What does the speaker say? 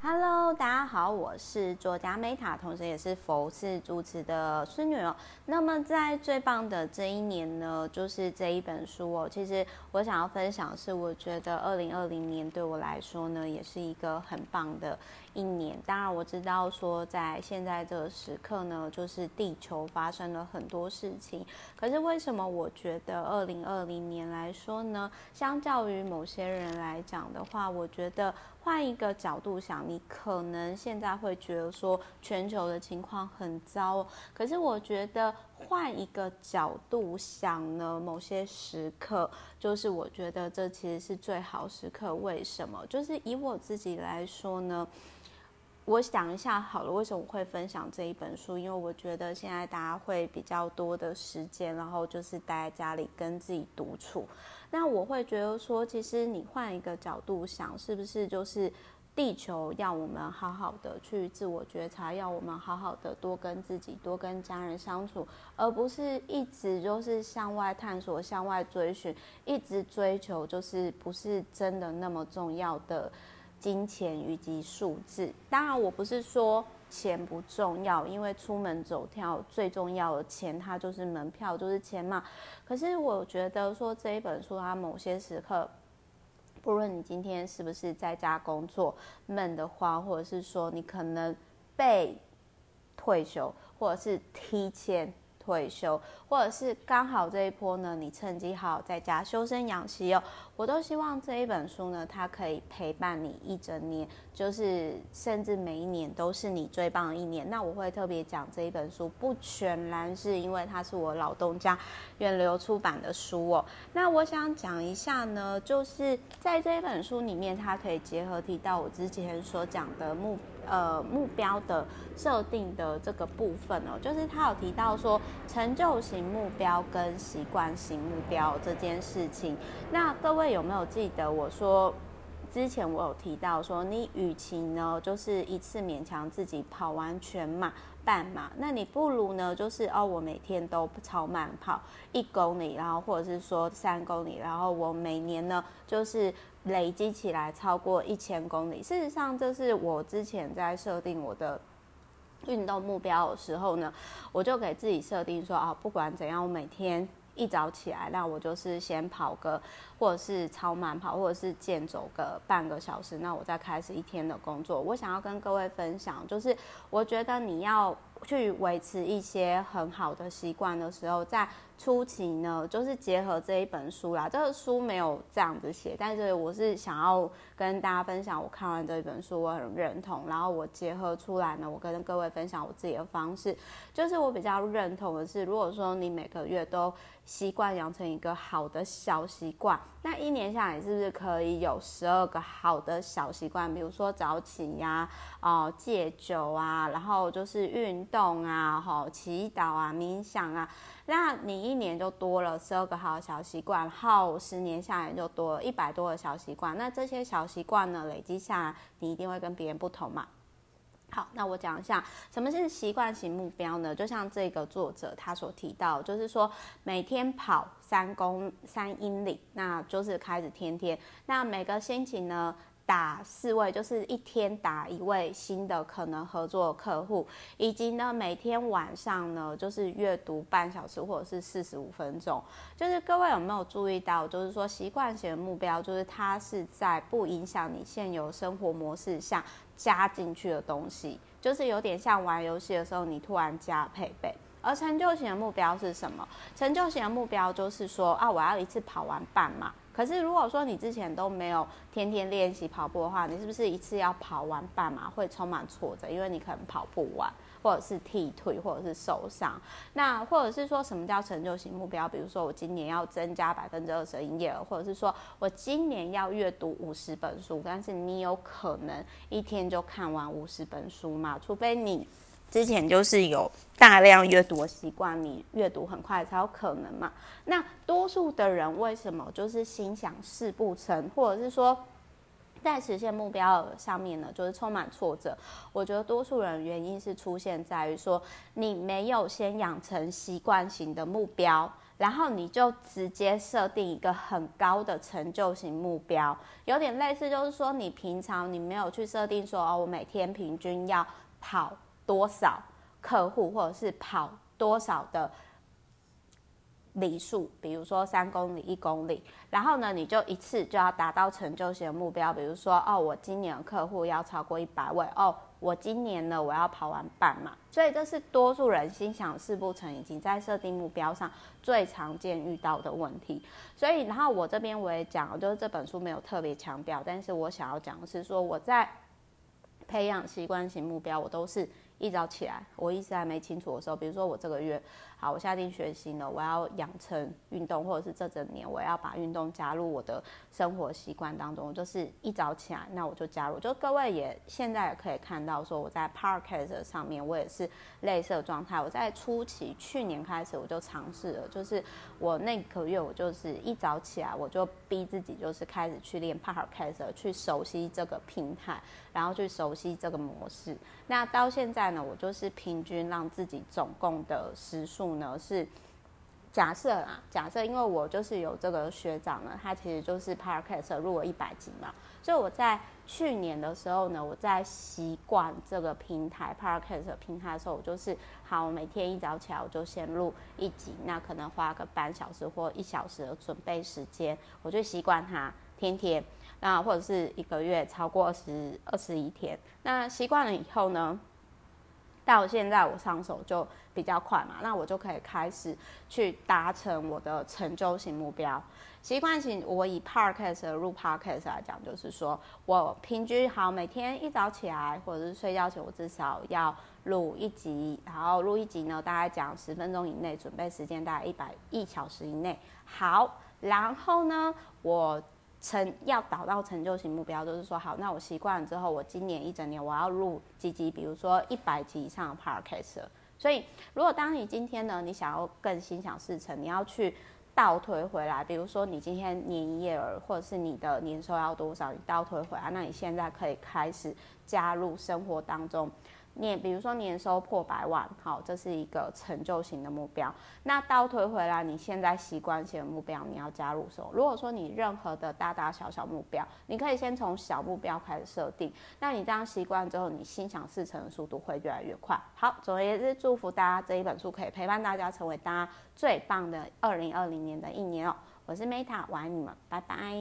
Hello，大家好，我是作家 Meta，同时也是佛寺主持的孙女哦。那么在最棒的这一年呢，就是这一本书哦。其实我想要分享的是，我觉得二零二零年对我来说呢，也是一个很棒的一年。当然我知道说，在现在这个时刻呢，就是地球发生了很多事情。可是为什么我觉得二零二零年来说呢，相较于某些人来讲的话，我觉得。换一个角度想，你可可能现在会觉得说全球的情况很糟，可是我觉得换一个角度想呢，某些时刻就是我觉得这其实是最好时刻。为什么？就是以我自己来说呢，我想一下好了，为什么我会分享这一本书？因为我觉得现在大家会比较多的时间，然后就是待在家里跟自己独处。那我会觉得说，其实你换一个角度想，是不是就是地球要我们好好的去自我觉察，要我们好好的多跟自己、多跟家人相处，而不是一直就是向外探索、向外追寻，一直追求就是不是真的那么重要的金钱以及数字。当然，我不是说。钱不重要，因为出门走跳最重要的钱，它就是门票，就是钱嘛。可是我觉得说这一本书，它某些时刻，不论你今天是不是在家工作闷的慌，或者是说你可能被退休，或者是提前。退休，或者是刚好这一波呢，你趁机好好在家修身养息哦。我都希望这一本书呢，它可以陪伴你一整年，就是甚至每一年都是你最棒的一年。那我会特别讲这一本书，不全然是因为它是我老东家远流出版的书哦。那我想讲一下呢，就是在这一本书里面，它可以结合提到我之前所讲的目。呃，目标的设定的这个部分哦，就是他有提到说，成就型目标跟习惯型目标这件事情。那各位有没有记得我说之前我有提到说，你与其呢，就是一次勉强自己跑完全马、半马，那你不如呢，就是哦，我每天都超慢跑一公里，然后或者是说三公里，然后我每年呢，就是。累积起来超过一千公里。事实上，这是我之前在设定我的运动目标的时候呢，我就给自己设定说啊，不管怎样，我每天一早起来，那我就是先跑个，或者是超慢跑，或者是健走个半个小时，那我再开始一天的工作。我想要跟各位分享，就是我觉得你要去维持一些很好的习惯的时候，在初期呢，就是结合这一本书啦。这个书没有这样子写，但是我是想要跟大家分享，我看完这一本书，我很认同。然后我结合出来呢，我跟各位分享我自己的方式，就是我比较认同的是，如果说你每个月都习惯养成一个好的小习惯，那一年下来是不是可以有十二个好的小习惯？比如说早起呀、啊，哦戒酒啊，然后就是运动啊，吼祈祷啊，冥想啊。那你一年就多了十二个好小习惯，后十年下来就多了一百多个小习惯。那这些小习惯呢，累积下来，你一定会跟别人不同嘛。好，那我讲一下什么是习惯型目标呢？就像这个作者他所提到，就是说每天跑三公三英里，那就是开始天天。那每个星期呢，打四位，就是一天打一位新的可能合作客户，以及呢每天晚上呢就是阅读半小时或者是四十五分钟。就是各位有没有注意到，就是说习惯型的目标，就是它是在不影响你现有生活模式下加进去的东西，就是有点像玩游戏的时候你突然加配备。而成就型的目标是什么？成就型的目标就是说啊，我要一次跑完半马。可是如果说你之前都没有天天练习跑步的话，你是不是一次要跑完半马会充满挫折？因为你可能跑不完，或者是踢腿，或者是受伤。那或者是说什么叫成就型目标？比如说我今年要增加百分之二十营业额，或者是说我今年要阅读五十本书。但是你有可能一天就看完五十本书吗？除非你。之前就是有大量阅读的习惯，你阅读很快才有可能嘛。那多数的人为什么就是心想事不成，或者是说在实现目标上面呢，就是充满挫折？我觉得多数人原因是出现在于说，你没有先养成习惯型的目标。然后你就直接设定一个很高的成就型目标，有点类似，就是说你平常你没有去设定说哦，我每天平均要跑多少客户，或者是跑多少的。里数，比如说三公里、一公里，然后呢，你就一次就要达到成就型的目标，比如说哦，我今年的客户要超过一百位哦，我今年呢我要跑完半马，所以这是多数人心想事不成，已经在设定目标上最常见遇到的问题。所以，然后我这边我也讲，就是这本书没有特别强调，但是我想要讲的是说，我在培养习惯型目标，我都是。一早起来，我意识还没清楚的时候，比如说我这个月，好，我下定决心了，我要养成运动，或者是这整年我要把运动加入我的生活习惯当中，就是一早起来，那我就加入。就各位也现在也可以看到，说我在 parkas 上面，我也是类似的状态。我在初期去年开始我就尝试了，就是我那个月我就是一早起来，我就逼自己就是开始去练 parkas 去熟悉这个平台，然后去熟悉这个模式。那到现在。那我就是平均让自己总共的时数呢是假设啊，假设因为我就是有这个学长呢，他其实就是 Podcast 入了一百集嘛，所以我在去年的时候呢，我在习惯这个平台 Podcast 平台的时候，我就是好，我每天一早起来我就先录一集，那可能花个半小时或一小时的准备时间，我就习惯它天天，那或者是一个月超过二十二十一天，那习惯了以后呢，到现在我上手就比较快嘛，那我就可以开始去达成我的成就型目标。习惯型，我以 Podcast 入 Podcast 来讲，就是说我平均好每天一早起来或者是睡觉前，我至少要录一集，然后录一集呢，大概讲十分钟以内，准备时间大概一百一小时以内。好，然后呢，我。成要达到成就型目标，就是说好，那我习惯了之后，我今年一整年我要录几集，比如说一百集以上的 podcast。所以，如果当你今天呢，你想要更心想事成，你要去倒推回来，比如说你今天年营业额或者是你的年收要多少，你倒推回来，那你现在可以开始加入生活当中。年，比如说年收破百万，好，这是一个成就型的目标。那倒推回来，你现在习惯性的目标，你要加入什么？如果说你任何的大大小小目标，你可以先从小目标开始设定。那你这样习惯之后，你心想事成的速度会越来越快。好，总而言之，祝福大家这一本书可以陪伴大家成为大家最棒的二零二零年的一年哦。我是 Meta，我爱你们，拜拜。